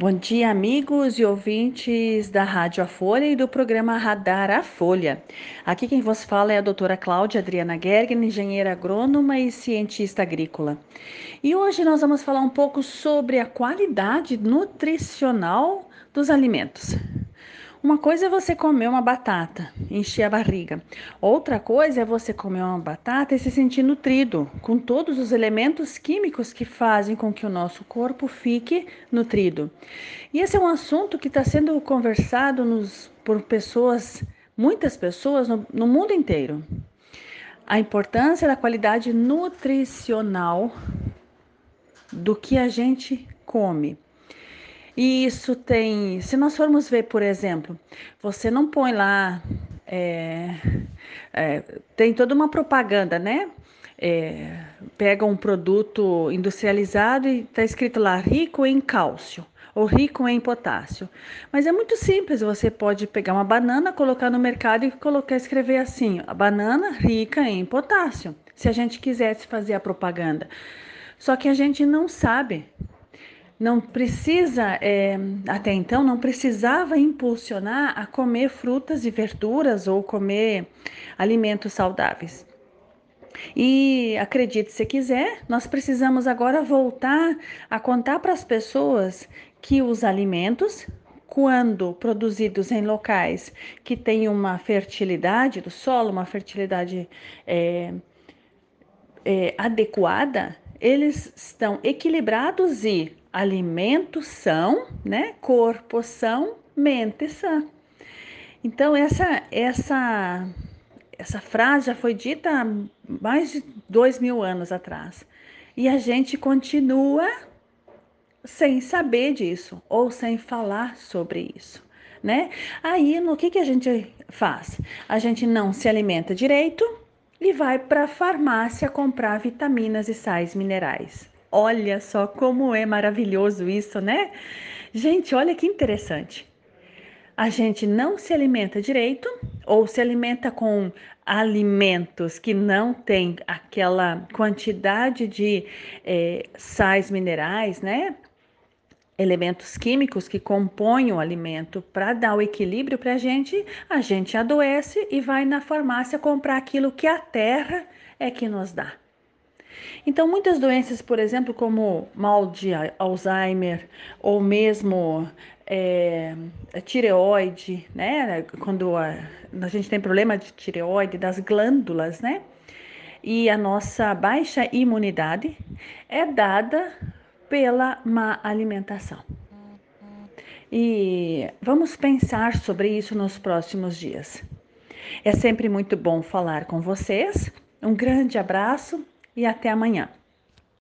Bom dia, amigos e ouvintes da Rádio A Folha e do programa Radar A Folha. Aqui quem vos fala é a doutora Cláudia Adriana Gergen, engenheira agrônoma e cientista agrícola. E hoje nós vamos falar um pouco sobre a qualidade nutricional dos alimentos. Uma coisa é você comer uma batata, encher a barriga. Outra coisa é você comer uma batata e se sentir nutrido, com todos os elementos químicos que fazem com que o nosso corpo fique nutrido. E esse é um assunto que está sendo conversado nos, por pessoas, muitas pessoas no, no mundo inteiro. A importância da qualidade nutricional do que a gente come. E isso tem, se nós formos ver, por exemplo, você não põe lá, é, é, tem toda uma propaganda, né? É, pega um produto industrializado e está escrito lá rico em cálcio ou rico em potássio. Mas é muito simples, você pode pegar uma banana, colocar no mercado e colocar escrever assim: a banana rica em potássio, se a gente quisesse fazer a propaganda. Só que a gente não sabe não precisa, é, até então, não precisava impulsionar a comer frutas e verduras ou comer alimentos saudáveis. E acredite se quiser, nós precisamos agora voltar a contar para as pessoas que os alimentos, quando produzidos em locais que têm uma fertilidade do solo, uma fertilidade é, é, adequada, eles estão equilibrados e alimentos são, né? Corpo são, mente sã. Então essa essa essa frase já foi dita há mais de dois mil anos atrás e a gente continua sem saber disso ou sem falar sobre isso, né? Aí no que que a gente faz? A gente não se alimenta direito e vai para a farmácia comprar vitaminas e sais minerais. Olha só como é maravilhoso isso, né? Gente, olha que interessante. A gente não se alimenta direito ou se alimenta com alimentos que não têm aquela quantidade de é, sais minerais, né? Elementos químicos que compõem o alimento para dar o equilíbrio para a gente, a gente adoece e vai na farmácia comprar aquilo que a terra é que nos dá. Então, muitas doenças, por exemplo, como mal de Alzheimer ou mesmo é, tireoide, né? Quando a, a gente tem problema de tireoide, das glândulas, né? E a nossa baixa imunidade é dada pela má alimentação. E vamos pensar sobre isso nos próximos dias. É sempre muito bom falar com vocês. Um grande abraço e até amanhã.